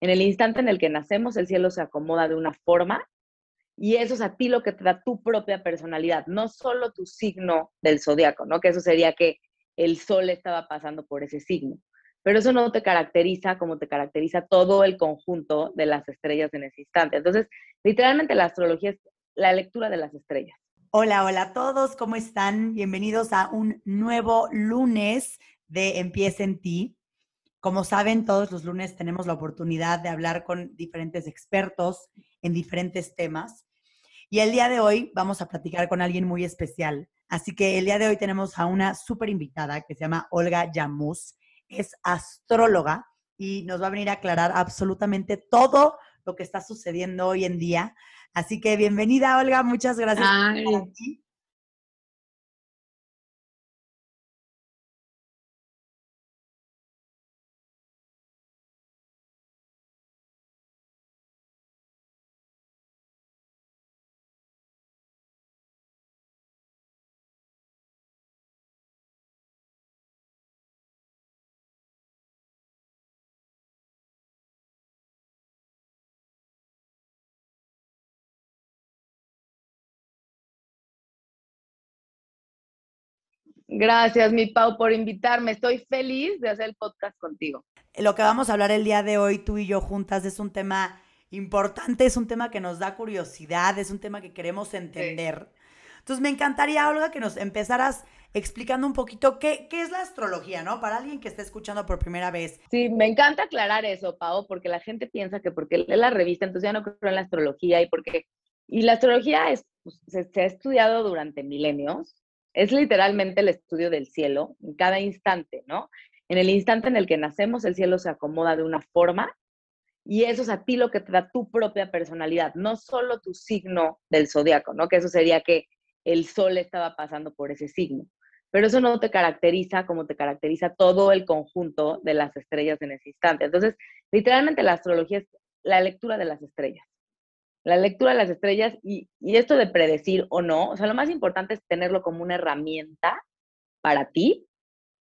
En el instante en el que nacemos, el cielo se acomoda de una forma y eso es a ti lo que te da tu propia personalidad, no solo tu signo del zodiaco, ¿no? Que eso sería que el sol estaba pasando por ese signo. Pero eso no te caracteriza como te caracteriza todo el conjunto de las estrellas en ese instante. Entonces, literalmente la astrología es la lectura de las estrellas. Hola, hola a todos, ¿cómo están? Bienvenidos a un nuevo lunes de Empieza en ti. Como saben, todos los lunes tenemos la oportunidad de hablar con diferentes expertos en diferentes temas. Y el día de hoy vamos a platicar con alguien muy especial. Así que el día de hoy tenemos a una súper invitada que se llama Olga Yamus. Es astróloga y nos va a venir a aclarar absolutamente todo lo que está sucediendo hoy en día. Así que bienvenida, Olga. Muchas gracias por estar aquí. Gracias, mi Pau, por invitarme. Estoy feliz de hacer el podcast contigo. Lo que vamos a hablar el día de hoy, tú y yo juntas, es un tema importante, es un tema que nos da curiosidad, es un tema que queremos entender. Entonces, me encantaría, Olga, que nos empezaras explicando un poquito qué, qué es la astrología, ¿no? Para alguien que esté escuchando por primera vez. Sí, me encanta aclarar eso, Pau, porque la gente piensa que porque lee la revista, entonces ya no creo en la astrología y porque... Y la astrología es, pues, se ha estudiado durante milenios, es literalmente el estudio del cielo en cada instante, ¿no? En el instante en el que nacemos, el cielo se acomoda de una forma y eso es a ti lo que te da tu propia personalidad, no solo tu signo del zodiaco, ¿no? Que eso sería que el sol estaba pasando por ese signo. Pero eso no te caracteriza como te caracteriza todo el conjunto de las estrellas en ese instante. Entonces, literalmente la astrología es la lectura de las estrellas la lectura de las estrellas y, esto de predecir o no, o sea, lo más importante es tenerlo como una herramienta para ti,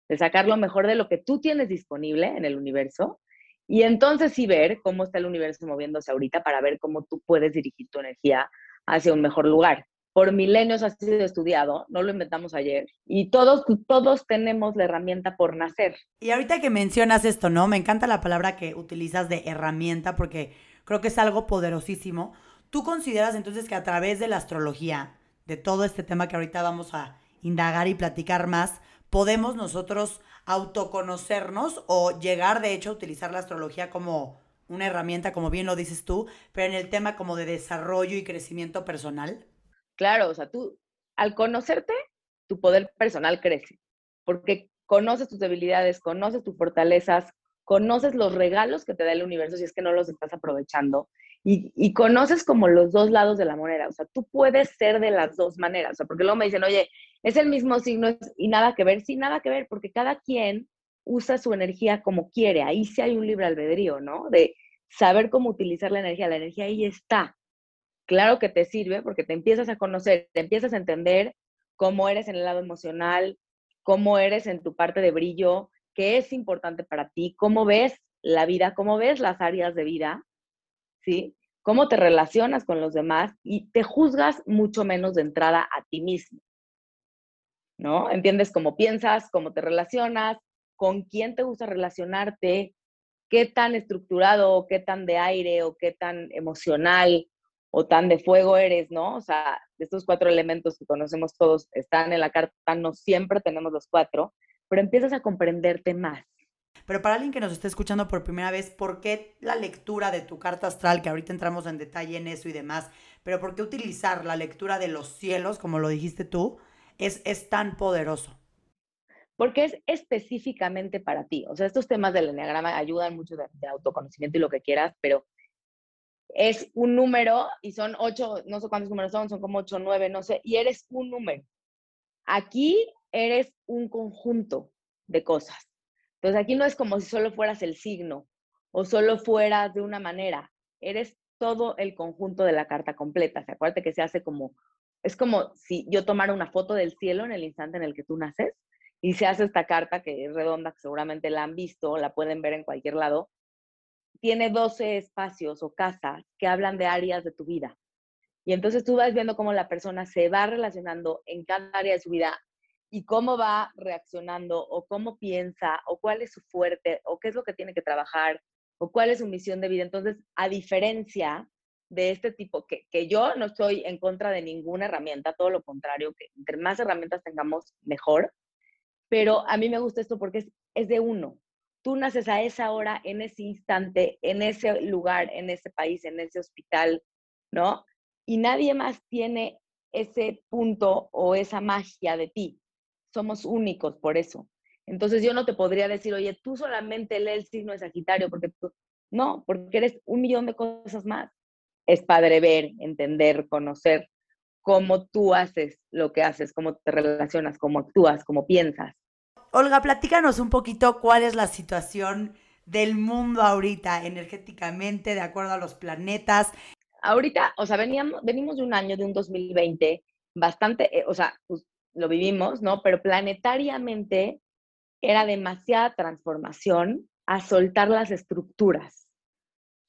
de sacar lo mejor de lo que tú tienes disponible en el universo y entonces sí ver cómo está el universo moviéndose ahorita para ver cómo tú puedes dirigir tu energía hacia un mejor lugar. Por milenios ha sido estudiado, no lo inventamos ayer, y todos, todos tenemos la herramienta por nacer. Y ahorita que mencionas esto, ¿no? Me encanta la palabra que utilizas de herramienta porque creo que es algo poderosísimo. ¿Tú consideras entonces que a través de la astrología, de todo este tema que ahorita vamos a indagar y platicar más, podemos nosotros autoconocernos o llegar de hecho a utilizar la astrología como una herramienta, como bien lo dices tú, pero en el tema como de desarrollo y crecimiento personal? Claro, o sea, tú al conocerte, tu poder personal crece, porque conoces tus debilidades, conoces tus fortalezas, conoces los regalos que te da el universo si es que no los estás aprovechando y, conoces como los dos lados de la moneda. O sea, tú puedes ser de las dos maneras. O sea, porque luego me dicen, oye, es el mismo signo y nada que ver. Sí, nada que ver, porque cada quien usa su energía como quiere. Ahí sí hay un libre albedrío, ¿no? De saber cómo utilizar la energía. La energía ahí está. Claro que te sirve porque te empiezas a conocer, te empiezas a entender cómo eres en el lado emocional, cómo eres en tu parte de brillo, qué es importante para ti, cómo ves la vida, cómo ves las áreas de vida, ¿sí? Cómo te relacionas con los demás y te juzgas mucho menos de entrada a ti mismo, ¿no? Entiendes cómo piensas, cómo te relacionas, con quién te gusta relacionarte, qué tan estructurado, qué tan de aire o qué tan emocional o tan de fuego eres, ¿no? O sea, estos cuatro elementos que conocemos todos están en la carta, no siempre tenemos los cuatro, pero empiezas a comprenderte más. Pero para alguien que nos esté escuchando por primera vez, ¿por qué la lectura de tu carta astral, que ahorita entramos en detalle en eso y demás, pero por qué utilizar la lectura de los cielos, como lo dijiste tú, es, es tan poderoso? Porque es específicamente para ti. O sea, estos temas del enneagrama ayudan mucho de, de autoconocimiento y lo que quieras, pero es un número y son ocho, no sé cuántos números son, son como ocho, nueve, no sé, y eres un número. Aquí eres un conjunto de cosas. Entonces aquí no es como si solo fueras el signo o solo fueras de una manera, eres todo el conjunto de la carta completa. ¿Se acuérdate que se hace como, es como si yo tomara una foto del cielo en el instante en el que tú naces y se hace esta carta que es redonda, que seguramente la han visto, la pueden ver en cualquier lado. tiene 12 espacios o casas que hablan de áreas de tu vida. Y entonces tú vas viendo cómo la persona se va relacionando en cada área de su vida y cómo va reaccionando o cómo piensa o cuál es su fuerte o qué es lo que tiene que trabajar o cuál es su misión de vida. Entonces, a diferencia de este tipo, que, que yo no estoy en contra de ninguna herramienta, todo lo contrario, que entre más herramientas tengamos, mejor, pero a mí me gusta esto porque es, es de uno. Tú naces a esa hora, en ese instante, en ese lugar, en ese país, en ese hospital, ¿no? Y nadie más tiene ese punto o esa magia de ti. Somos únicos por eso. Entonces yo no te podría decir, oye, tú solamente lee el signo de Sagitario, porque tú, no, porque eres un millón de cosas más. Es padre ver, entender, conocer cómo tú haces lo que haces, cómo te relacionas, cómo actúas, cómo piensas. Olga, platícanos un poquito cuál es la situación del mundo ahorita energéticamente, de acuerdo a los planetas. Ahorita, o sea, veníamos, venimos de un año, de un 2020, bastante, eh, o sea, pues, lo vivimos, ¿no? Pero planetariamente era demasiada transformación a soltar las estructuras,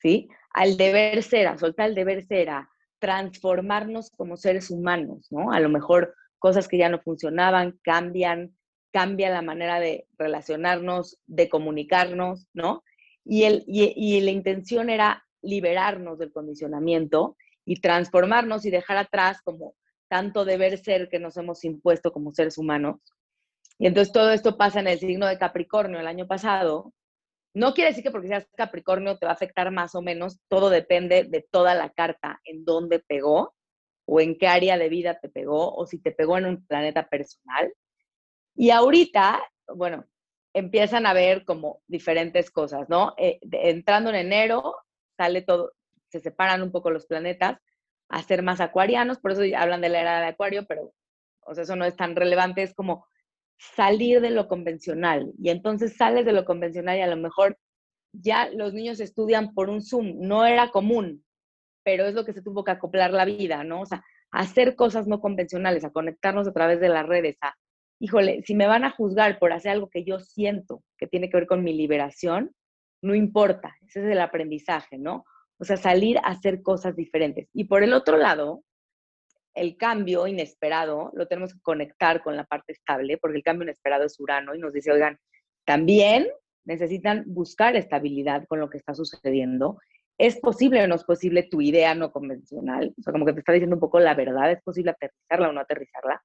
¿sí? Al deber ser, a soltar el deber ser, a transformarnos como seres humanos, ¿no? A lo mejor cosas que ya no funcionaban cambian, cambia la manera de relacionarnos, de comunicarnos, ¿no? Y, el, y, la intención era liberarnos del condicionamiento y transformarnos y dejar atrás como tanto deber ser que nos hemos impuesto como seres humanos. Y entonces todo esto pasa en el signo de Capricornio el año pasado. No quiere decir que porque seas Capricornio te va a afectar más o menos, todo depende de toda la carta, en dónde pegó o en qué área de vida te pegó o si te pegó en un planeta personal. Y ahorita, bueno, empiezan a ver como diferentes cosas, ¿no? Eh, entrando en enero, sale todo, se separan un poco los planetas a ser más acuarianos, por eso hablan de la era de acuario, pero, o sea, eso no es tan relevante, es como salir de lo convencional. Y entonces sales de lo convencional y a lo mejor ya los niños estudian por un Zoom, no era común, pero es lo que se tuvo que acoplar la vida, ¿no? O sea, hacer cosas no convencionales, a conectarnos a través de las redes, a híjole, si me van a juzgar por hacer algo que yo siento que tiene que ver con mi liberación, no importa, ese es el aprendizaje, ¿no? O sea, salir a hacer cosas diferentes. Y por el otro lado, el cambio inesperado lo tenemos que conectar con la parte estable, porque el cambio inesperado es Urano y nos dice, oigan, también necesitan buscar estabilidad con lo que está sucediendo. ¿Es posible o no es posible tu idea no convencional? O sea, como que te está diciendo un poco la verdad, ¿es posible aterrizarla o no aterrizarla?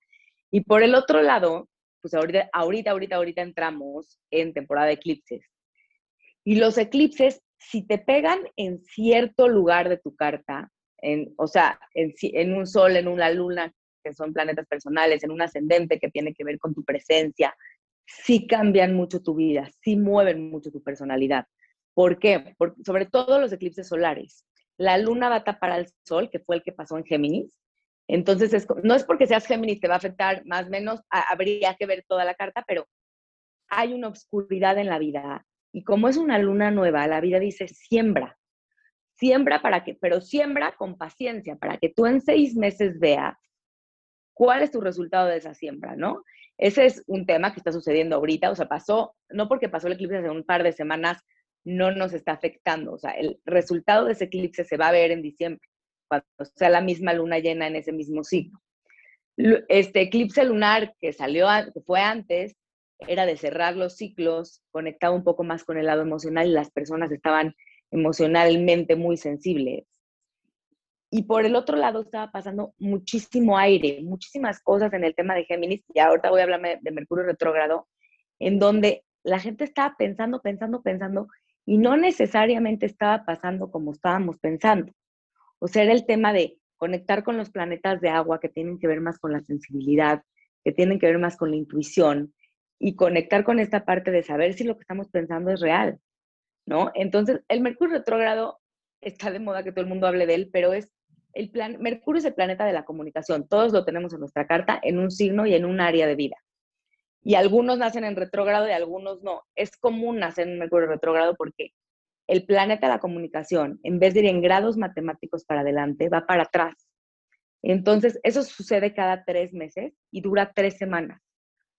Y por el otro lado, pues ahorita, ahorita, ahorita, ahorita entramos en temporada de eclipses. Y los eclipses, si te pegan en cierto lugar de tu carta, en, o sea, en, en un sol, en una luna, que son planetas personales, en un ascendente que tiene que ver con tu presencia, sí cambian mucho tu vida, sí mueven mucho tu personalidad. ¿Por qué? Porque, sobre todo los eclipses solares. La luna va a tapar al sol, que fue el que pasó en Géminis, entonces, no es porque seas Géminis te va a afectar más o menos, habría que ver toda la carta, pero hay una oscuridad en la vida. Y como es una luna nueva, la vida dice siembra. Siembra para que, pero siembra con paciencia, para que tú en seis meses veas cuál es tu resultado de esa siembra, ¿no? Ese es un tema que está sucediendo ahorita, o sea, pasó, no porque pasó el eclipse hace un par de semanas, no nos está afectando, o sea, el resultado de ese eclipse se va a ver en diciembre cuando sea la misma luna llena en ese mismo signo. Este eclipse lunar que salió, que fue antes, era de cerrar los ciclos, conectaba un poco más con el lado emocional y las personas estaban emocionalmente muy sensibles. Y por el otro lado estaba pasando muchísimo aire, muchísimas cosas en el tema de Géminis, y ahorita voy a hablar de Mercurio retrógrado, en donde la gente estaba pensando, pensando, pensando, y no necesariamente estaba pasando como estábamos pensando. O sea, era el tema de conectar con los planetas de agua que tienen que ver más con la sensibilidad, que tienen que ver más con la intuición y conectar con esta parte de saber si lo que estamos pensando es real, ¿no? Entonces, el Mercurio retrógrado está de moda que todo el mundo hable de él, pero es el plan, Mercurio es el planeta de la comunicación, todos lo tenemos en nuestra carta en un signo y en un área de vida. Y algunos nacen en retrógrado y algunos no. Es común nacer en Mercurio retrógrado porque el planeta de la comunicación, en vez de ir en grados matemáticos para adelante, va para atrás. Entonces, eso sucede cada tres meses y dura tres semanas.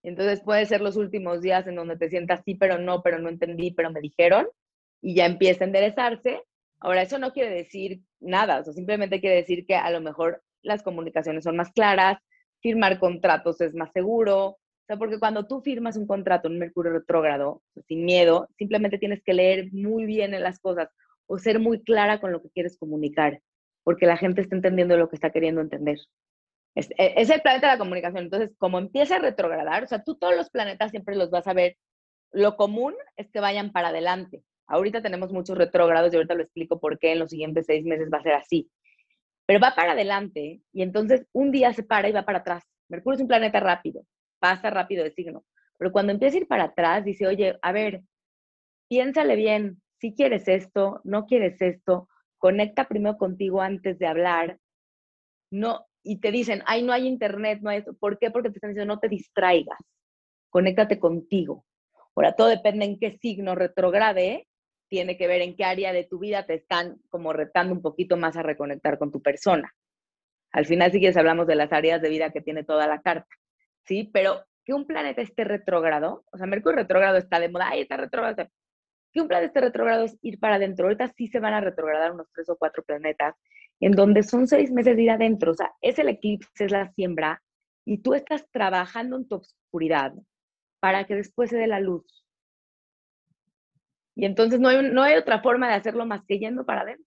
Entonces, puede ser los últimos días en donde te sientas sí, pero no, pero no entendí, pero me dijeron. y ya empieza a enderezarse. Ahora, eso no quiere decir nada, o sea, simplemente quiere decir que a lo mejor las comunicaciones son más claras, firmar contratos es más seguro, o sea, porque cuando tú firmas un contrato en Mercurio retrógrado, sin miedo, simplemente tienes que leer muy bien en las cosas o ser muy clara con lo que quieres comunicar, porque la gente está entendiendo lo que está queriendo entender. Es, e, es, el planeta de la comunicación. Entonces, como empieza a retrogradar, o sea, tú todos los planetas siempre los vas a ver. Lo común es que vayan para adelante. Ahorita tenemos muchos retrógrados y ahorita lo explico por qué en los siguientes seis meses va a ser así. Pero va para adelante y entonces un día se para y va para atrás. Mercurio es un planeta rápido, pasa rápido de signo. Pero cuando empieza a ir para atrás, dice, oye, a ver, piénsale bien, si quieres esto, no quieres esto, conecta primero contigo antes de hablar. No, y te dicen, ay, no hay internet, no hay eso. ¿Por qué? Porque te están diciendo, no te distraigas, conéctate contigo. Ahora, todo depende en qué signo retrograde, tiene que ver en qué área de tu vida te están como retando un poquito más a reconectar con tu persona. Al final, si quieres, hablamos de las áreas de vida que tiene toda la carta, ¿sí? Pero que un planeta esté retrógrado, o sea, Mercurio retrógrado está de moda, ay, está retrógrado. Que un planeta esté retrógrado es ir para adentro. Ahorita sí se van a retrogradar unos tres o cuatro planetas, en donde son seis meses de ir adentro. O sea, es el eclipse, es la siembra, y tú estás trabajando en tu oscuridad para que después se dé la luz. Y entonces no hay, no hay otra forma de hacerlo más que yendo para adentro.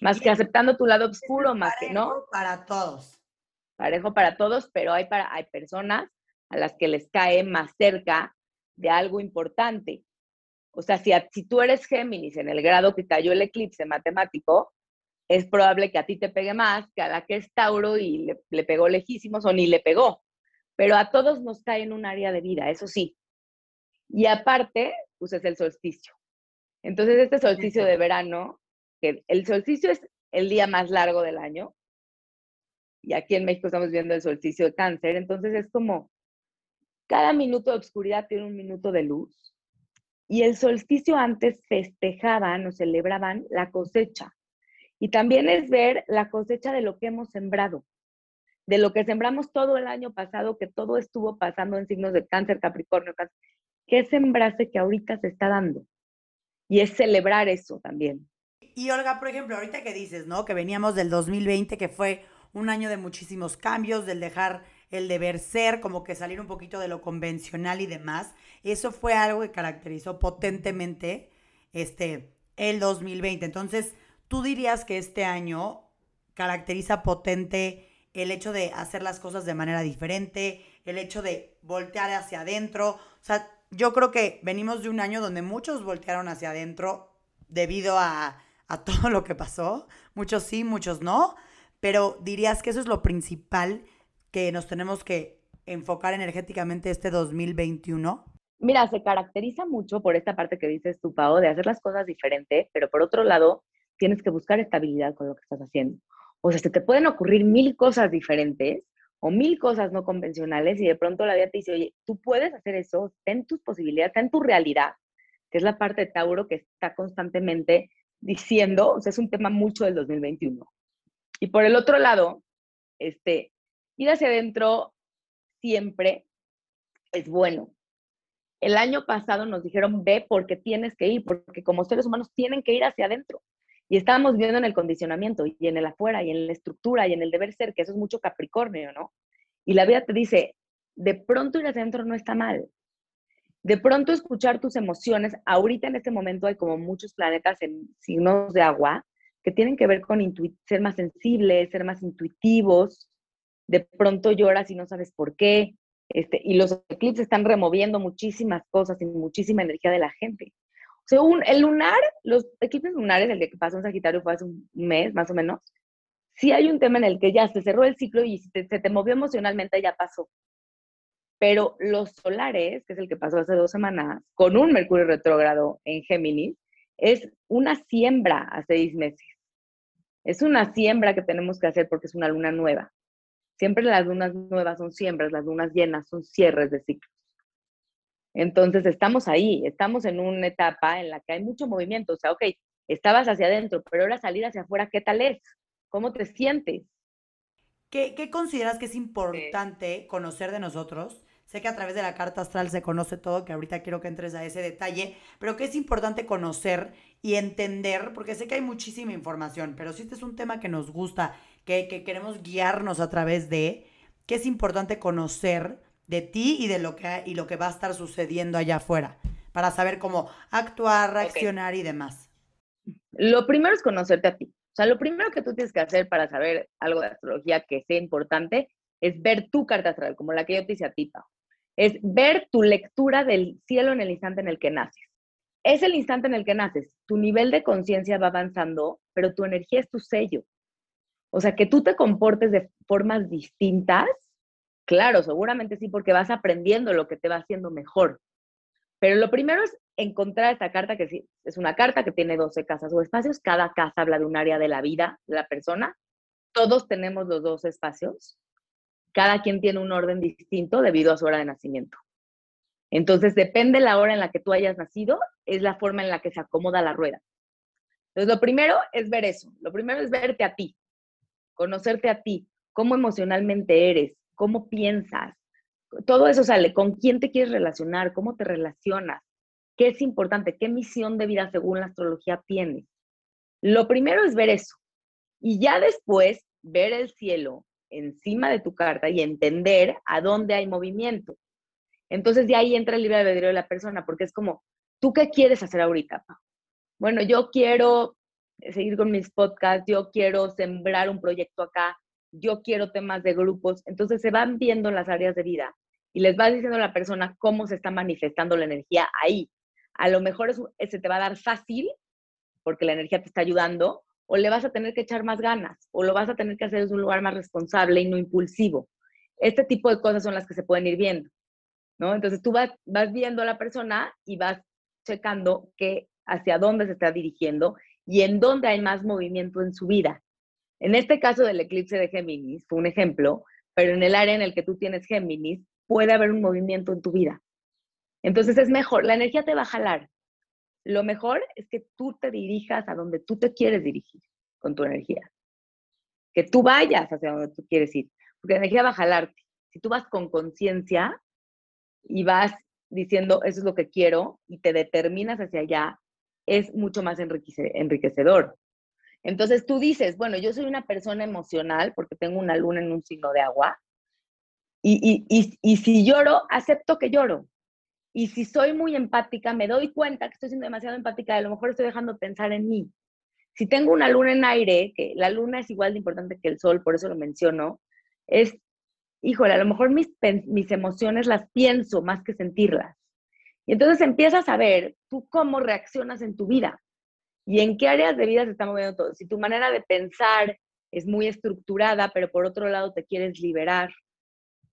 Más que aceptando tu lado oscuro, más que no. Para todos. Parejo para todos, pero hay, para, hay personas a las que les cae más cerca de algo importante. O sea, si, si tú eres Géminis en el grado que cayó el eclipse matemático, es probable que a ti te pegue más que a la que es Tauro y le, le pegó lejísimos o ni le pegó. Pero a todos nos cae en un área de vida, eso sí. Y aparte, pues es el solsticio. Entonces, este solsticio de verano, que el solsticio es el día más largo del año, y aquí en México estamos viendo el solsticio de cáncer, entonces es como cada minuto de oscuridad tiene un minuto de luz. Y el solsticio antes festejaban o celebraban la cosecha. Y también es ver la cosecha de lo que hemos sembrado, de lo que sembramos todo el año pasado, que todo estuvo pasando en signos de cáncer, capricornio, cáncer. ¿Qué sembraste que ahorita se está dando? Y es celebrar eso también. Y Olga, por ejemplo, ahorita que dices, ¿no? Que veníamos del 2020, que fue un año de muchísimos cambios, del dejar el deber ser, como que salir un poquito de lo convencional y demás. Eso fue algo que caracterizó potentemente este, el 2020. Entonces, ¿tú dirías que este año caracteriza potente el hecho de hacer las cosas de manera diferente, el hecho de voltear hacia adentro? O sea, yo creo que venimos de un año donde muchos voltearon hacia adentro debido a, todo lo que pasó. Muchos sí, muchos no. Pero dirías que eso es lo principal que nos tenemos que enfocar energéticamente este 2021. Mira, se caracteriza mucho por esta parte que dices tú, Pau, de hacer las cosas diferente, pero por otro lado, tienes que buscar estabilidad con lo que estás haciendo. O sea, se te pueden ocurrir mil cosas diferentes, o mil cosas no convencionales y de pronto la vida te dice, oye, tú puedes hacer eso, ten tus posibilidades, ten tu realidad, que es la parte de Tauro que está constantemente diciendo, o sea, es un tema mucho del 2021. Y por el otro lado, este, ir hacia adentro siempre es bueno. El año pasado nos dijeron, ve porque tienes que ir, porque como seres humanos tienen que ir hacia adentro. Y estábamos viendo en el condicionamiento y en el afuera y en la estructura y en el deber ser, que eso es mucho Capricornio, ¿no? Y la vida te dice, de pronto ir hacia adentro no está mal. De pronto escuchar tus emociones, ahorita en este momento hay como muchos planetas en signos de agua que tienen que ver con ser más sensibles, ser más intuitivos. De pronto lloras y no sabes por qué. Este, y los eclipses están removiendo muchísimas cosas y muchísima energía de la gente. Según el lunar, los eclipses lunares, el que pasó en Sagitario fue hace un mes más o menos, sí hay un tema en el que ya se cerró el ciclo y se te movió emocionalmente, ya pasó. Pero los solares, que es el que pasó hace dos semanas, con un Mercurio retrógrado en Géminis, es una siembra a seis meses. Es una siembra que tenemos que hacer porque es una luna nueva. Siempre las lunas nuevas son siembras, las lunas llenas son cierres de ciclo. Entonces estamos ahí, estamos en una etapa en la que hay mucho movimiento. O sea, ok, estabas hacia adentro, pero ahora salir hacia afuera, ¿qué tal es? ¿Cómo te sientes? ¿Qué, consideras que es importante conocer de nosotros Sé que a través de la carta astral se conoce todo, que ahorita quiero que entres a ese detalle, pero que es importante conocer y entender, porque sé que hay muchísima información, pero si este es un tema que nos gusta, que, que queremos guiarnos a través de, que es importante conocer de ti y de lo que, y lo que va a estar sucediendo allá afuera, para saber cómo actuar, reaccionar y demás. Lo primero es conocerte a ti. O sea, lo primero que tú tienes que hacer para saber algo de astrología que sea importante es ver tu carta astral, como la que yo te hice a ti, Pau es ver tu lectura del cielo en el instante en el que naces. Es el instante en el que naces. Tu nivel de conciencia va avanzando, pero tu energía es tu sello. O sea, que tú te comportes de formas distintas, claro, seguramente sí, porque vas aprendiendo lo que te va haciendo mejor. Pero lo primero es encontrar esta carta, que sí, es una carta que tiene 12 casas o espacios. Cada casa habla de un área de la vida de la persona. Todos tenemos los dos espacios cada quien tiene un orden distinto debido a su hora de nacimiento. Entonces, depende la hora en la que tú hayas nacido, es la forma en la que se acomoda la rueda. Entonces, lo primero es ver eso. Lo primero es verte a ti, conocerte a ti, cómo emocionalmente eres, cómo piensas. Todo eso sale, con quién te quieres relacionar, cómo te relacionas, qué es importante, qué misión de vida según la astrología tienes. Lo primero es ver eso. Y ya después, ver el cielo, encima de tu carta y entender a dónde hay movimiento. Entonces de ahí entra el libre albedrío de la persona, porque es como, ¿tú qué quieres hacer ahorita? Bueno, yo quiero seguir con mis podcasts, yo quiero sembrar un proyecto acá, yo quiero temas de grupos. Entonces se van viendo las áreas de vida y les vas diciendo a la persona cómo se está manifestando la energía ahí. A lo mejor eso, se te va a dar fácil porque la energía te está ayudando, o le vas a tener que echar más ganas, o lo vas a tener que hacer desde un lugar más responsable y no impulsivo. Este tipo de cosas son las que se pueden ir viendo, ¿no? Entonces tú vas, vas viendo a la persona y vas checando que hacia dónde se está dirigiendo y en dónde hay más movimiento en su vida. En este caso del eclipse de Géminis, fue un ejemplo, pero en el área en el que tú tienes Géminis, puede haber un movimiento en tu vida. Entonces es mejor, la energía te va a jalar, lo mejor es que tú te dirijas a donde tú te quieres dirigir con tu energía. Que tú vayas hacia donde tú quieres ir, porque la energía va a jalarte. Si tú vas con conciencia y vas diciendo, eso es lo que quiero, y te determinas hacia allá, es mucho más enriquecedor. Entonces tú dices, bueno, yo soy una persona emocional porque tengo una luna en un signo de agua, y, y si lloro, acepto que lloro. Y si soy muy empática, me doy cuenta que estoy siendo demasiado empática, a lo mejor estoy dejando de pensar en mí. Si tengo una luna en aire, que la luna es igual de importante que el sol, por eso lo menciono, es, híjole, a lo mejor mis, mis emociones las pienso más que sentirlas. Y entonces empiezas a ver tú cómo reaccionas en tu vida y en qué áreas de vida se está moviendo todo. Si tu manera de pensar es muy estructurada, pero por otro lado te quieres liberar,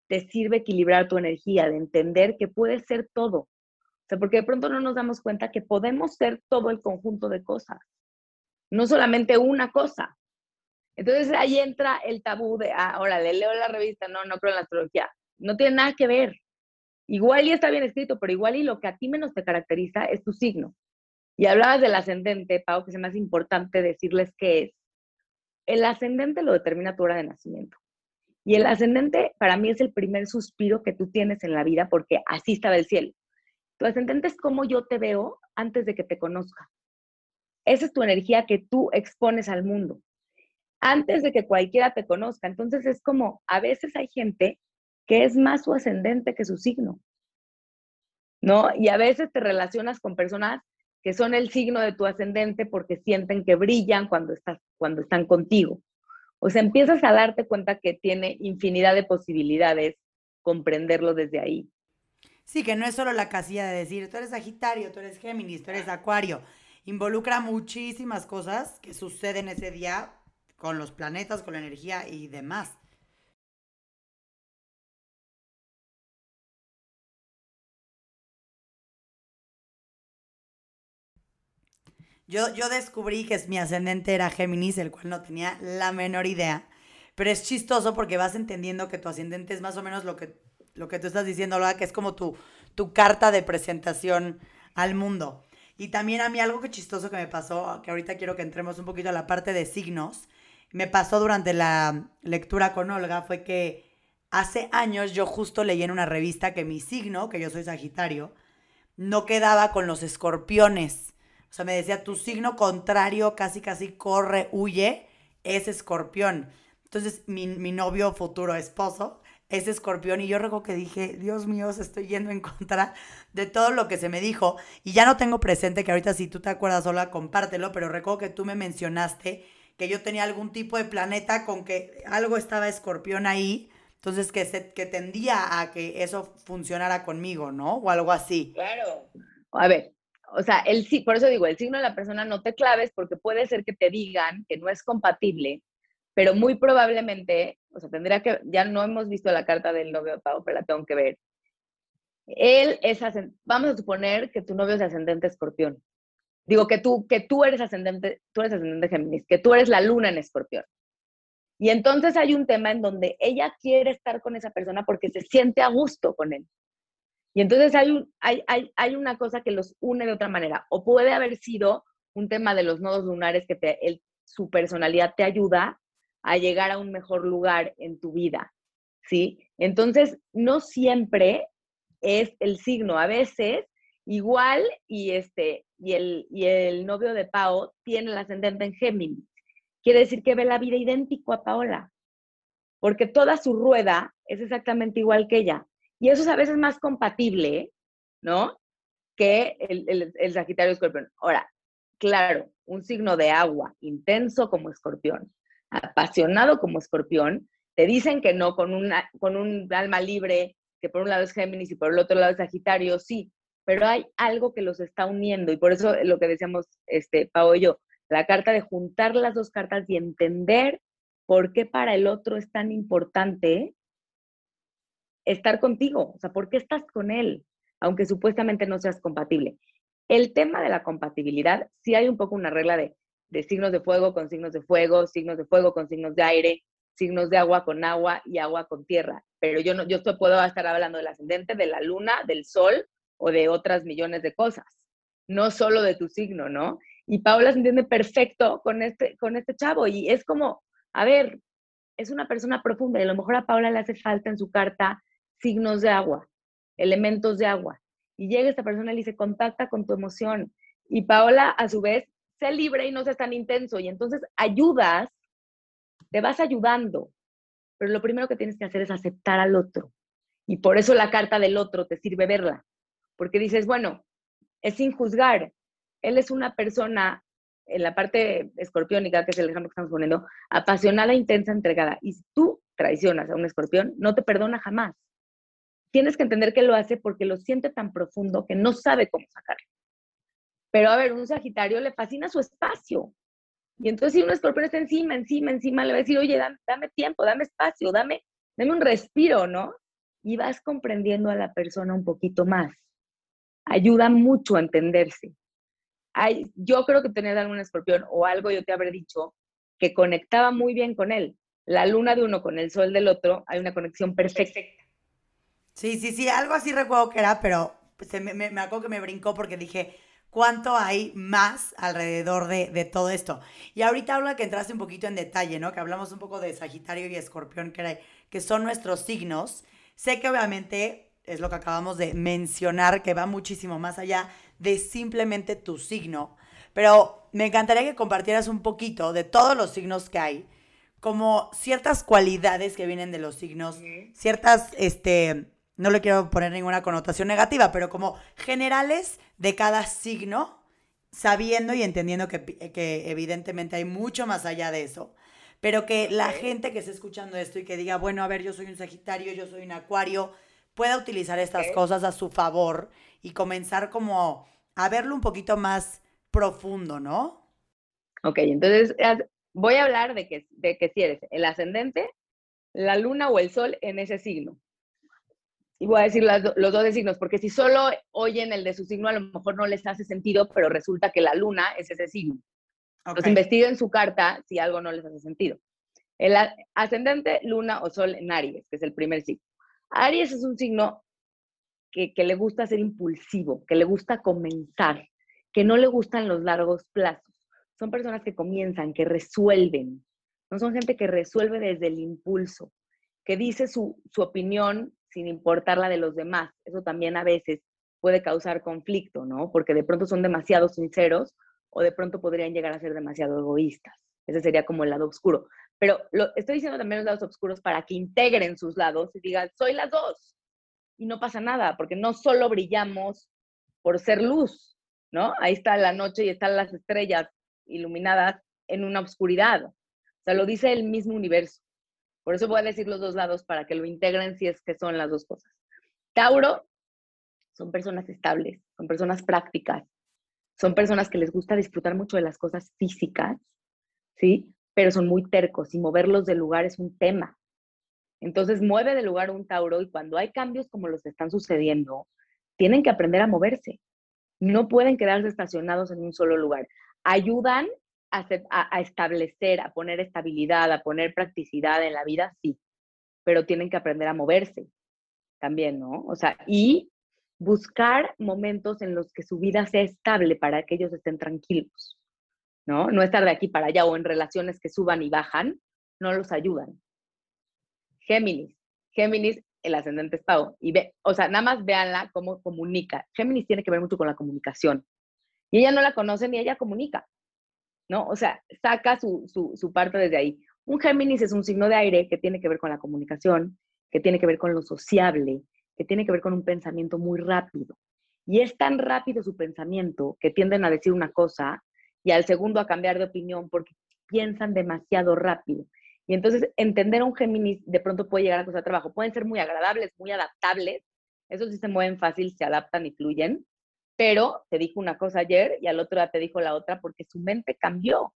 te sirve equilibrar tu energía, de entender que puedes ser todo. O sea, porque de pronto no nos damos cuenta que podemos ser todo el conjunto de cosas, no solamente una cosa. Entonces ahí entra el tabú de, ah, órale, leo la revista, no, no creo en la astrología. No tiene nada que ver. Igual y está bien escrito, pero igual y lo que a ti menos te caracteriza es tu signo. Y hablabas del ascendente, Pau, que es más importante decirles qué es. El ascendente lo determina tu hora de nacimiento. Y el ascendente para mí es el primer suspiro que tú tienes en la vida porque así estaba el cielo. Tu ascendente es como yo te veo antes de que te conozca. Esa es tu energía que tú expones al mundo antes de que cualquiera te conozca. Entonces es como, a veces hay gente que es más su ascendente que su signo, ¿no? Y a veces te relacionas con personas que son el signo de tu ascendente porque sienten que brillan cuando, estás, cuando están contigo. O sea, empiezas a darte cuenta que tiene infinidad de posibilidades comprenderlo desde ahí. Sí, que no es solo la casilla de decir, tú eres Sagitario, tú eres Géminis, tú eres Acuario. Involucra muchísimas cosas que suceden ese día con los planetas, con la energía y demás. Yo, yo descubrí que mi ascendente era Géminis, el cual no tenía la menor idea. Pero es chistoso porque vas entendiendo que tu ascendente es más o menos lo que, lo que tú estás diciendo, ¿verdad? Que es como tu, tu carta de presentación al mundo. Y también a mí algo que chistoso que me pasó, que ahorita quiero que entremos un poquito a la parte de signos, me pasó durante la lectura con Olga, fue que hace años yo justo leí en una revista que mi signo, que yo soy Sagitario, no quedaba con los escorpiones. O sea, me decía, tu signo contrario casi casi corre, huye, es escorpión. Entonces, mi, mi novio futuro esposo es escorpión y yo recuerdo que dije, Dios mío, se estoy yendo en contra de todo lo que se me dijo y ya no tengo presente que ahorita si tú te acuerdas sola, compártelo, pero recuerdo que tú me mencionaste que yo tenía algún tipo de planeta con que algo estaba escorpión ahí, entonces que, se, que tendía a que eso funcionara conmigo, ¿no? O algo así. Claro. A ver, o sea, el, por eso digo, el signo de la persona no te claves porque puede ser que te digan que no es compatible pero muy probablemente, o sea, tendría que, ya no hemos visto la carta del novio de Pau, pero la tengo que ver. Él es, vamos a suponer que tu novio es ascendente escorpión. Digo que tú, que tú eres ascendente, tú eres ascendente Géminis, que tú eres la luna en escorpión. Y entonces hay un tema en donde ella quiere estar con esa persona porque se siente a gusto con él. Y entonces hay, hay, hay, hay una cosa que los une de otra manera. O puede haber sido un tema de los nodos lunares que su personalidad te ayuda a llegar a un mejor lugar en tu vida, ¿sí? Entonces, no siempre es el signo, a veces igual y este y el, y el novio de Pao tiene el ascendente en Géminis. Quiere decir que ve la vida idéntico a Paola, porque toda su rueda es exactamente igual que ella. Y eso es a veces más compatible, ¿no? Que el, el, el Sagitario Escorpión. Ahora, claro, un signo de agua intenso como escorpión apasionado como escorpión, te dicen que no con, una, con un alma libre, que por un lado es Géminis y por el otro lado es Sagitario, sí, pero hay algo que los está uniendo y por eso lo que decíamos este, Pau y yo, la carta de juntar las dos cartas y entender por qué para el otro es tan importante estar contigo, o sea, por qué estás con él, aunque supuestamente no seas compatible. El tema de la compatibilidad, sí hay un poco una regla de de signos de fuego con signos de fuego, signos de fuego con signos de aire, signos de agua con agua y agua con tierra. Pero yo no, yo puedo estar hablando del ascendente, de la luna, del sol o de otras millones de cosas, no solo de tu signo, ¿no? Y Paula se entiende perfecto con este, con este chavo y es como, a ver, es una persona profunda y a lo mejor a Paula le hace falta en su carta signos de agua, elementos de agua. Y llega esta persona y le dice, contacta con tu emoción. Y Paola, a su vez, sé libre y no seas tan intenso. Y entonces ayudas, te vas ayudando. Pero lo primero que tienes que hacer es aceptar al otro. Y por eso la carta del otro te sirve verla. Porque dices, bueno, es sin juzgar. Él es una persona, en la parte escorpiónica, que es el ejemplo que estamos poniendo, apasionada, intensa, entregada. Y si tú traicionas a un escorpión, no te perdona jamás. Tienes que entender que lo hace porque lo siente tan profundo que no sabe cómo sacarlo. Pero a ver, un Sagitario le fascina su espacio. Y entonces si un escorpión está encima, encima, encima, le va a decir, oye, dame, tiempo, dame espacio, dame, dame un respiro, ¿no? Y vas comprendiendo a la persona un poquito más. Ayuda mucho a entenderse. Hay, yo creo que tener algún escorpión o algo yo te habré dicho que conectaba muy bien con él. La luna de uno con el sol del otro, hay una conexión perfecta. Sí, sí, sí, algo así recuerdo que era, pero me, me, me acuerdo que me brincó porque dije, cuánto hay más alrededor de, todo esto. Y ahorita habla que entraste un poquito en detalle, ¿no? Que hablamos un poco de Sagitario y Escorpión, que, que son nuestros signos. Sé que obviamente es lo que acabamos de mencionar, que va muchísimo más allá de simplemente tu signo. Pero me encantaría que compartieras un poquito de todos los signos que hay, como ciertas cualidades que vienen de los signos, ciertas, este, no le quiero poner ninguna connotación negativa, pero como generales de cada signo, sabiendo y entendiendo que, que, evidentemente hay mucho más allá de eso, pero que la gente que esté escuchando esto y que diga, bueno, a ver, yo soy un Sagitario, yo soy un Acuario, pueda utilizar estas cosas a su favor y comenzar como a verlo un poquito más profundo, ¿no? Ok, entonces voy a hablar de que, de que si eres el ascendente, la luna o el sol en ese signo y voy a decir los dos de signos, porque si solo oyen el de su signo, a lo mejor no les hace sentido, pero resulta que la luna es ese signo. Okay. investiguen su carta si algo no les hace sentido. El ascendente, luna o sol en Aries, que es el primer signo. Aries es un signo que, que le gusta ser impulsivo, que le gusta comenzar, que no le gustan los largos plazos. Son personas que comienzan, que resuelven. No son gente que resuelve desde el impulso que dice su, su opinión sin importar la de los demás. Eso también a veces puede causar conflicto, ¿no? Porque de pronto son demasiado sinceros o de pronto podrían llegar a ser demasiado egoístas. Ese sería como el lado oscuro. Pero lo, estoy diciendo también los lados oscuros para que integren sus lados y digan, soy las dos. Y no pasa nada, porque no solo brillamos por ser luz, ¿no? Ahí está la noche y están las estrellas iluminadas en una oscuridad. O sea, lo dice el mismo universo. Por eso voy a decir los dos lados para que lo integren si es que son las dos cosas. Tauro son personas estables, son personas prácticas, son personas que les gusta disfrutar mucho de las cosas físicas, ¿sí? Pero son muy tercos y moverlos del lugar es un tema. Entonces mueve de lugar un Tauro y cuando hay cambios como los que están sucediendo, tienen que aprender a moverse. No pueden quedarse estacionados en un solo lugar. Ayudan a, establecer, a poner estabilidad, a poner practicidad en la vida, sí, pero tienen que aprender a moverse también, ¿no? O sea, y buscar momentos en los que su vida sea estable para que ellos estén tranquilos, ¿no? No estar de aquí para allá o en relaciones que suban y bajan, no los ayudan. Géminis. Géminis, el ascendente es Pau. Y ve, o sea, nada más véanla cómo comunica. Géminis tiene que ver mucho con la comunicación. Y ella no la conoce ni ella comunica, ¿no? O sea, saca su, su, su parte desde ahí. Un Géminis es un signo de aire que tiene que ver con la comunicación, que tiene que ver con lo sociable, que tiene que ver con un pensamiento muy rápido. Y es tan rápido su pensamiento que tienden a decir una cosa y al segundo a cambiar de opinión porque piensan demasiado rápido. Y entonces entender a un Géminis de pronto puede llegar a costar trabajo. Pueden ser muy agradables, muy adaptables. Esos sí se mueven fácil, se adaptan y fluyen. Pero te dijo una cosa ayer y al otro día te dijo la otra porque su mente cambió.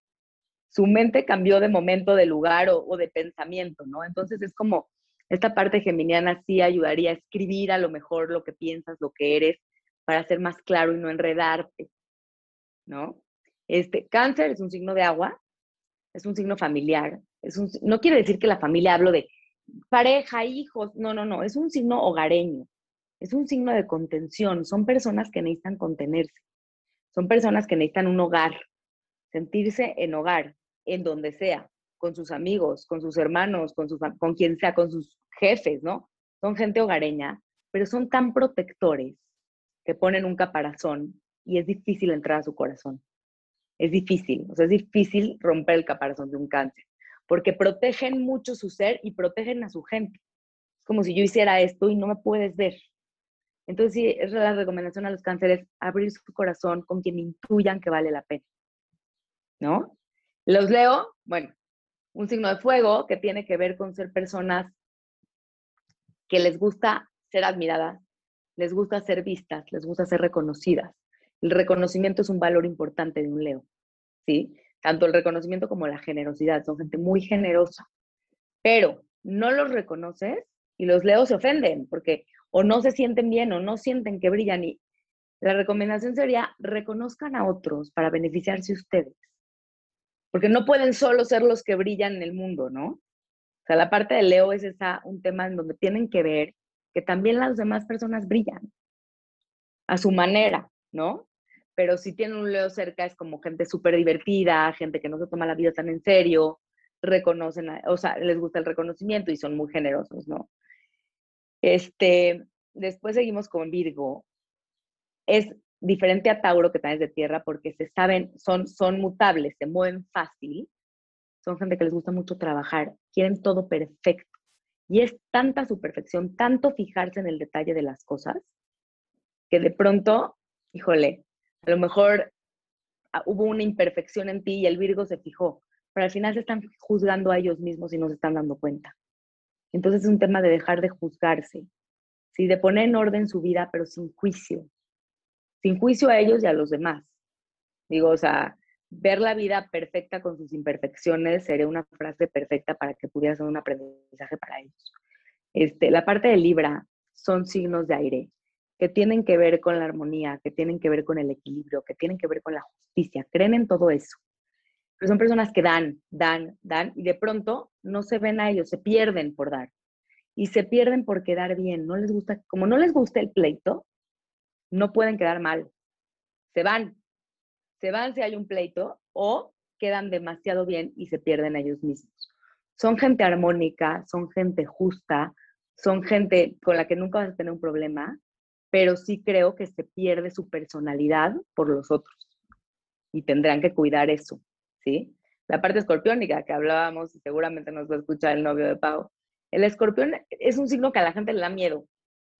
Su mente cambió de momento, de lugar o, de pensamiento, ¿no? Entonces es como esta parte geminiana sí ayudaría a escribir a lo mejor lo que piensas, lo que eres, para ser más claro y no enredarte, ¿no? Este, cáncer es un signo de agua, es un signo familiar, es un, no quiere decir que la familia hablo de pareja, hijos, no, no, no, es un signo hogareño, es un signo de contención, son personas que necesitan contenerse, son personas que necesitan un hogar, sentirse en hogar, en donde sea, con sus amigos, con sus hermanos, con, con quien sea, con sus jefes, ¿no? Son gente hogareña, pero son tan protectores que ponen un caparazón y es difícil entrar a su corazón. Es difícil, o sea, es difícil romper el caparazón de un cáncer, porque protegen mucho su ser y protegen a su gente. Es como si yo hiciera esto y no me puedes ver. Entonces, sí, es la recomendación a los cánceres, abrir su corazón con quien intuyan que vale la pena. ¿No? Los leo, bueno, un signo de fuego que tiene que ver con ser personas que les gusta ser admiradas, les gusta ser vistas, les gusta ser reconocidas. El reconocimiento es un valor importante de un Leo, ¿sí? Tanto el reconocimiento como la generosidad. Son gente muy generosa, pero no los reconoces y los Leos se ofenden porque o no se sienten bien o no sienten que brillan. Y la recomendación sería reconozcan a otros para beneficiarse ustedes porque no pueden solo ser los que brillan en el mundo, ¿no? O sea, la parte de Leo es esa, un tema en donde tienen que ver que también las demás personas brillan a su manera, ¿no? Pero si tienen un Leo cerca es como gente súper divertida, gente que no se toma la vida tan en serio, reconocen, o sea, les gusta el reconocimiento y son muy generosos, ¿no? Este, después seguimos con Virgo. Es diferente a Tauro, que también es de tierra, porque se saben, son, son mutables, se mueven fácil, son gente que les gusta mucho trabajar, quieren todo perfecto. Y es tanta su perfección, tanto fijarse en el detalle de las cosas, que de pronto, híjole, a lo mejor ah, hubo una imperfección en ti y el Virgo se fijó, pero al final se están juzgando a ellos mismos y no se están dando cuenta. Entonces es un tema de dejar de juzgarse, de poner en orden su vida, pero sin juicio, sin juicio a ellos y a los demás. Digo, o sea, ver la vida perfecta con sus imperfecciones sería una frase perfecta para que pudiera ser un aprendizaje para ellos. Este, la parte de Libra son signos de aire que tienen que ver con la armonía, que tienen que ver con el equilibrio, que tienen que ver con la justicia, creen en todo eso. Pero son personas que dan, dan, dan y de pronto no se ven a ellos, se pierden por dar. Y se pierden por quedar bien, no les gusta, como no les gusta el pleito, no pueden quedar mal. Se van. Se van si hay un pleito o quedan demasiado bien y se pierden ellos mismos. son gente armónica, son gente justa, son gente con la que nunca vas a tener un problema, pero sí creo que se pierde su personalidad por los otros y tendrán que cuidar eso, ¿sí? La parte escorpiónica que hablábamos, y seguramente nos va a escuchar el novio de Pau. El escorpión es un signo que a la gente le da miedo.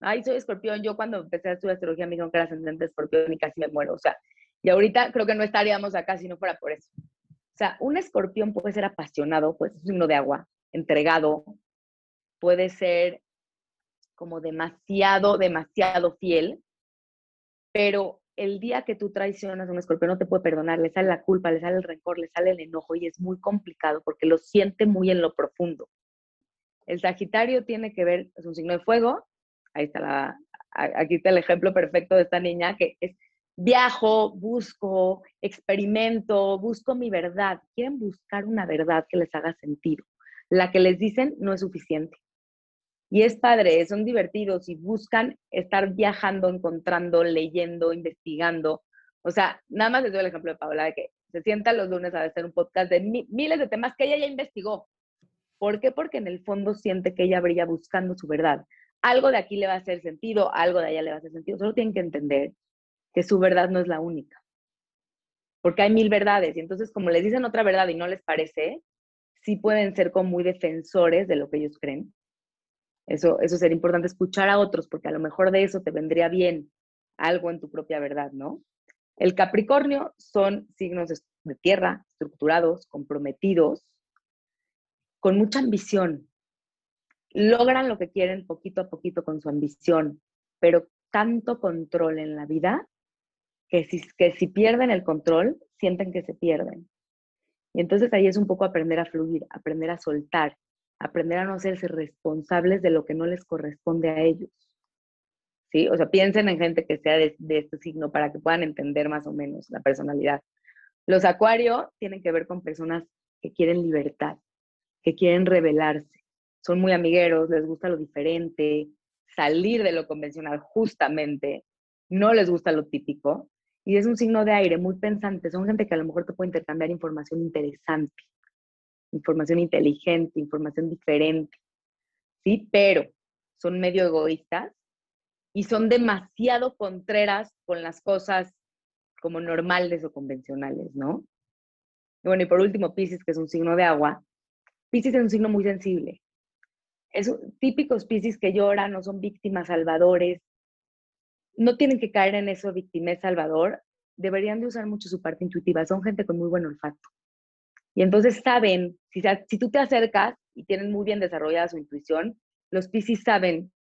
Ay, soy escorpión. Yo cuando empecé a estudiar astrología me dijeron que era ascendente escorpión y casi me muero. O sea, y ahorita creo que no estaríamos acá si no fuera por eso. O sea, un escorpión puede ser apasionado, pues es un signo de agua, entregado, puede ser como demasiado, demasiado fiel, pero el día que tú traicionas a un escorpión no te puede perdonar, le sale la culpa, le sale el rencor, le sale el enojo y es muy complicado porque lo siente muy en lo profundo. El Sagitario tiene que ver, es un signo de fuego, ahí está la, aquí está el ejemplo perfecto de esta niña que es viajo, busco, experimento, busco mi verdad. Quieren buscar una verdad que les haga sentido. La que les dicen no es suficiente. Y es padre, son divertidos y buscan estar viajando, encontrando, leyendo, investigando. O sea, nada más les doy el ejemplo de Paola, de que se sienta los lunes a hacer un podcast de miles de temas que ella ya investigó. ¿Por qué? Porque en el fondo siente que ella brilla buscando su verdad. Algo de aquí le va a hacer sentido, algo de allá le va a hacer sentido. Solo tienen que entender que su verdad no es la única. Porque hay mil verdades. Y entonces, como les dicen otra verdad y no les parece, sí pueden ser como muy defensores de lo que ellos creen eso, eso sería importante escuchar a otros, porque a lo mejor de eso te vendría bien algo en tu propia verdad, ¿no? El Capricornio son signos de tierra, estructurados, comprometidos, con mucha ambición. Logran lo que quieren poquito a poquito con su ambición, pero tanto control en la vida que si, que si pierden el control, sienten que se pierden. Y entonces ahí es un poco aprender a fluir, aprender a soltar, aprender a no hacerse responsables de lo que no les corresponde a ellos. ¿Sí? O sea, piensen en gente que sea de, este signo para que puedan entender más o menos la personalidad. Los acuario tienen que ver con personas que quieren libertad, que quieren rebelarse. Son muy amigueros, les gusta lo diferente, salir de lo convencional justamente, no les gusta lo típico. Y es un signo de aire, muy pensante. Son gente que a lo mejor te puede intercambiar información interesante información inteligente, información diferente, ¿sí? Pero son medio egoístas y son demasiado contreras con las cosas como normales o convencionales, ¿no? Y bueno, y por último, Pisces, que es un signo de agua. Pisces es un signo muy sensible. Es típicos Pisces que lloran, no son víctimas salvadores. No tienen que caer en eso, victimez salvador. Deberían de usar mucho su parte intuitiva. Son gente con muy buen olfato. Y entonces saben, si, si tú te acercas y tienen muy bien desarrollada su intuición, los Piscis saben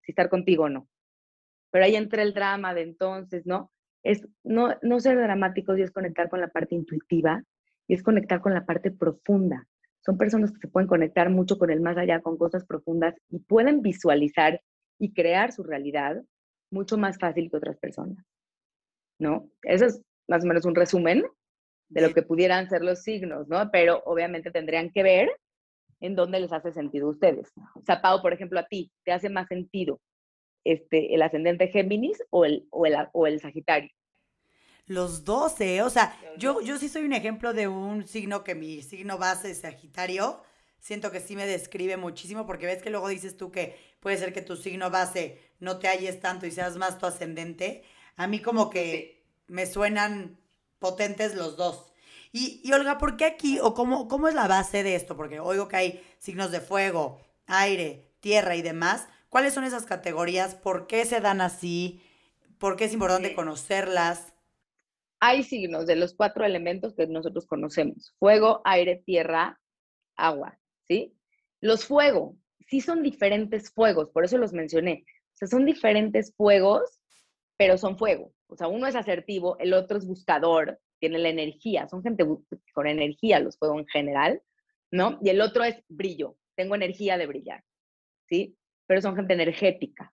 si estar contigo o no. Pero ahí entra el drama de entonces, ¿no? Es no, no ser dramáticos y es conectar con la parte intuitiva y es conectar con la parte profunda. Son personas que se pueden conectar mucho con el más allá, con cosas profundas y pueden visualizar y crear su realidad mucho más fácil que otras personas. ¿No? Eso es más o menos un resumen de lo que pudieran ser los signos, ¿no? Pero obviamente tendrían que ver en dónde les hace sentido a ustedes. O sea, Pau, por ejemplo, a ti, ¿te hace más sentido este, el ascendente Géminis o el, o el, o el Sagitario? Los 12, o sea, yo, yo sí soy un ejemplo de un signo que mi signo base es Sagitario. Siento que sí me describe muchísimo porque ves que luego dices tú que puede ser que tu signo base no te halles tanto y seas más tu ascendente. A mí como que me suenan potentes los dos. Y, Olga, ¿por qué aquí o cómo, cómo es la base de esto? Porque oigo que hay signos de fuego, aire, tierra y demás. ¿Cuáles son esas categorías? ¿Por qué se dan así? ¿Por qué es importante conocerlas? Hay signos de los cuatro elementos que nosotros conocemos. Fuego, aire, tierra, agua, ¿sí? Los fuego, sí son diferentes fuegos, por eso los mencioné. O sea, son diferentes fuegos, pero son fuego. O sea, uno es asertivo, el otro es buscador, tiene la energía, son gente con energía los fuego en general, ¿no? Y el otro es brillo, tengo energía de brillar, ¿sí? Pero son gente energética.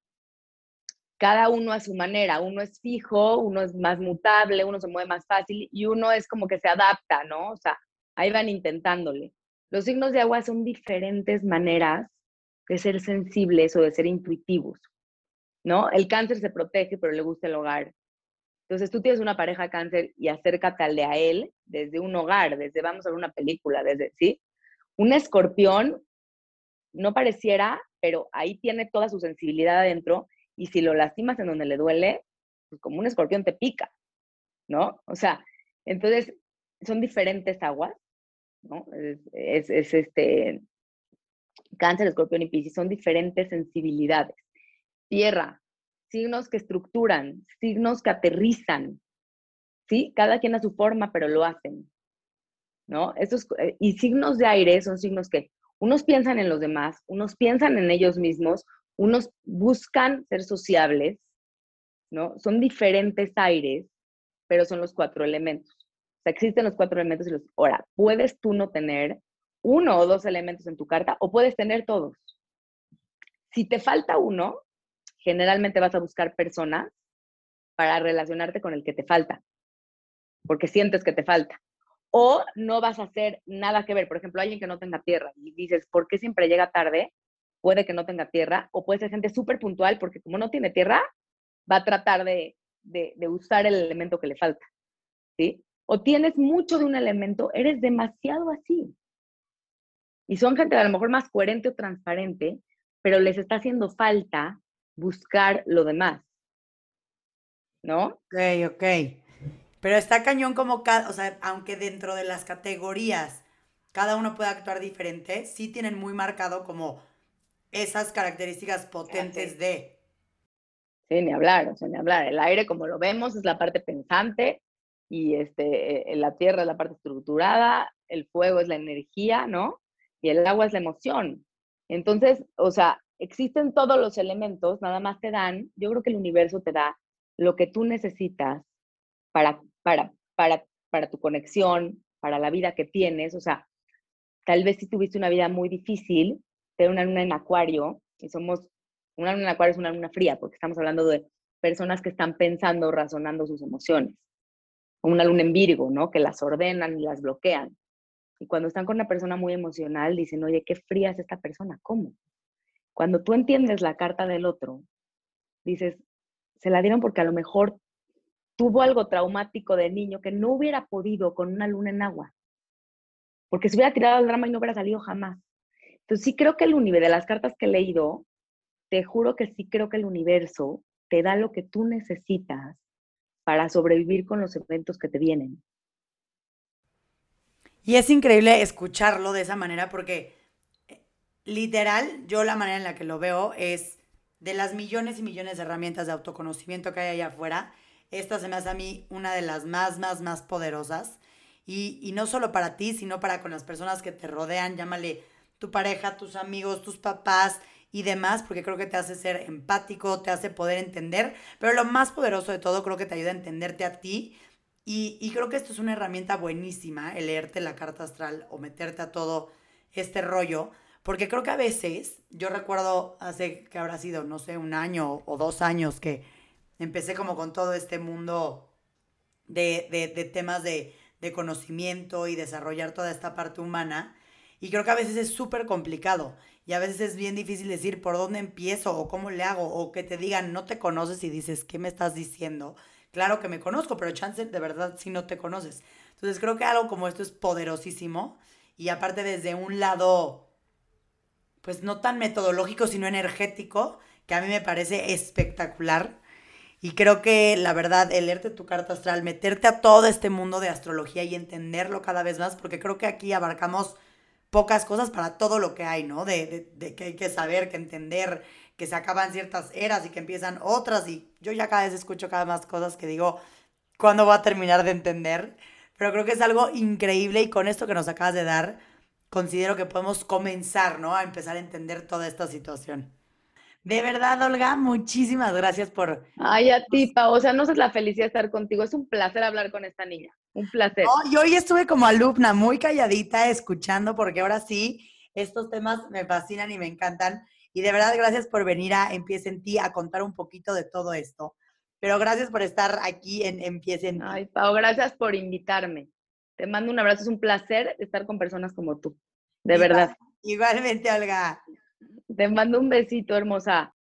Cada uno a su manera, uno es fijo, uno es más mutable, uno se mueve más fácil y uno es como que se adapta, ¿no? O sea, ahí van intentándole. Los signos de agua son diferentes maneras de ser sensibles o de ser intuitivos, ¿no? El cáncer se protege, pero le gusta el hogar. Entonces tú tienes una pareja cáncer y acércate a él desde un hogar, desde vamos a ver una película, desde, ¿sí? Un escorpión no pareciera, pero ahí tiene toda su sensibilidad adentro y si lo lastimas en donde le duele, pues como un escorpión te pica, ¿no? O sea, entonces son diferentes aguas, ¿no? Es, es, este, cáncer, escorpión y piscis, son diferentes sensibilidades. Tierra, signos que estructuran, signos que aterrizan, ¿sí? Cada quien a su forma, pero lo hacen, ¿no? Estos, eh, y signos de aire son signos que unos piensan en los demás, unos piensan en ellos mismos, unos buscan ser sociables, ¿no? Son diferentes aires, pero son los cuatro elementos. O sea, existen los cuatro elementos y los... Ahora, puedes tú no tener uno o dos elementos en tu carta o puedes tener todos. Si te falta uno, generalmente vas a buscar personas para relacionarte con el que te falta, porque sientes que te falta. O no vas a hacer nada que ver. Por ejemplo, alguien que no tenga tierra y dices, ¿por qué siempre llega tarde? Puede que no tenga tierra. O puede ser gente súper puntual porque como no tiene tierra, va a tratar de, de, de usar el elemento que le falta. ¿Sí? O tienes mucho de un elemento, eres demasiado así. Y son gente a lo mejor más coherente o transparente, pero les está haciendo falta buscar lo demás. ¿No? Ok, ok. Pero está cañón como cada, o sea, aunque dentro de las categorías cada uno puede actuar diferente, sí tienen muy marcado como esas características potentes de. Sí, ni hablar, o sea, ni hablar. El aire, como lo vemos, es la parte pensante y este, la tierra es la parte estructurada, el fuego es la energía, ¿no? y el agua es la emoción. Entonces, o sea, existen todos los elementos, nada más te dan, yo creo que el universo te da lo que tú necesitas para, para, para, para tu conexión, para la vida que tienes. O sea, tal vez si tuviste una vida muy difícil, te una luna en acuario, y somos, una luna en acuario es una luna fría, porque estamos hablando de personas que están pensando, razonando sus emociones. Una luna en Virgo, ¿no? Que las ordenan y las bloquean. Y cuando están con una persona muy emocional, dicen, oye, qué fría es esta persona, ¿cómo? Cuando tú entiendes la carta del otro, dices, se la dieron porque a lo mejor tuvo algo traumático de niño que no hubiera podido con una luna en agua. Porque se hubiera tirado al drama y no hubiera salido jamás. Entonces sí creo que el universo, de las cartas que he leído, te juro que sí creo que el universo te da lo que tú necesitas para sobrevivir con los eventos que te vienen. Y es increíble escucharlo de esa manera porque literal, yo la manera en la que lo veo es de las millones y millones de herramientas de autoconocimiento que hay allá afuera, esta se me hace a mí una de las más, más, más poderosas. Y, y no solo para ti, sino para con las personas que te rodean, llámale tu pareja, tus amigos, tus papás y demás, porque creo que te hace ser empático, te hace poder entender, pero lo más poderoso de todo creo que te ayuda a entenderte a ti y, creo que esto es una herramienta buenísima, el leerte la carta astral o meterte a todo este rollo, porque creo que a veces, yo recuerdo hace que habrá sido, no sé, un año o dos años que empecé como con todo este mundo de, de, temas de, de conocimiento y desarrollar toda esta parte humana. Y creo que a veces es súper complicado y a veces es bien difícil decir por dónde empiezo o cómo le hago o que te digan no te conoces y dices, ¿qué me estás diciendo? Claro que me conozco, pero chance de verdad si no te conoces. Entonces creo que algo como esto es poderosísimo y aparte desde un lado, pues no tan metodológico, sino energético, que a mí me parece espectacular. Y creo que la verdad, el leerte tu carta astral, meterte a todo este mundo de astrología y entenderlo cada vez más, porque creo que aquí abarcamos pocas cosas para todo lo que hay, ¿no? De, de, que hay que saber, que entender, que se acaban ciertas eras y que empiezan otras y yo ya cada vez escucho cada más cosas que digo, ¿cuándo va a terminar de entender? Pero creo que es algo increíble y con esto que nos acabas de dar, considero que podemos comenzar, ¿no? A empezar a entender toda esta situación. De verdad, Olga, muchísimas gracias por... Ay, a ti, Pa, o sea, no es la felicidad de estar contigo, es un placer hablar con esta niña, un placer. No, yo hoy estuve como alumna, muy calladita, escuchando, porque ahora sí, estos temas me fascinan y me encantan. Y de verdad, gracias por venir a Empieza en ti a contar un poquito de todo esto. Pero gracias por estar aquí en Empieza en ti. Ay, Pau, gracias por invitarme. Te mando un abrazo, es un placer estar con personas como tú. De verdad. Igualmente, Olga. Te mando un besito, hermosa.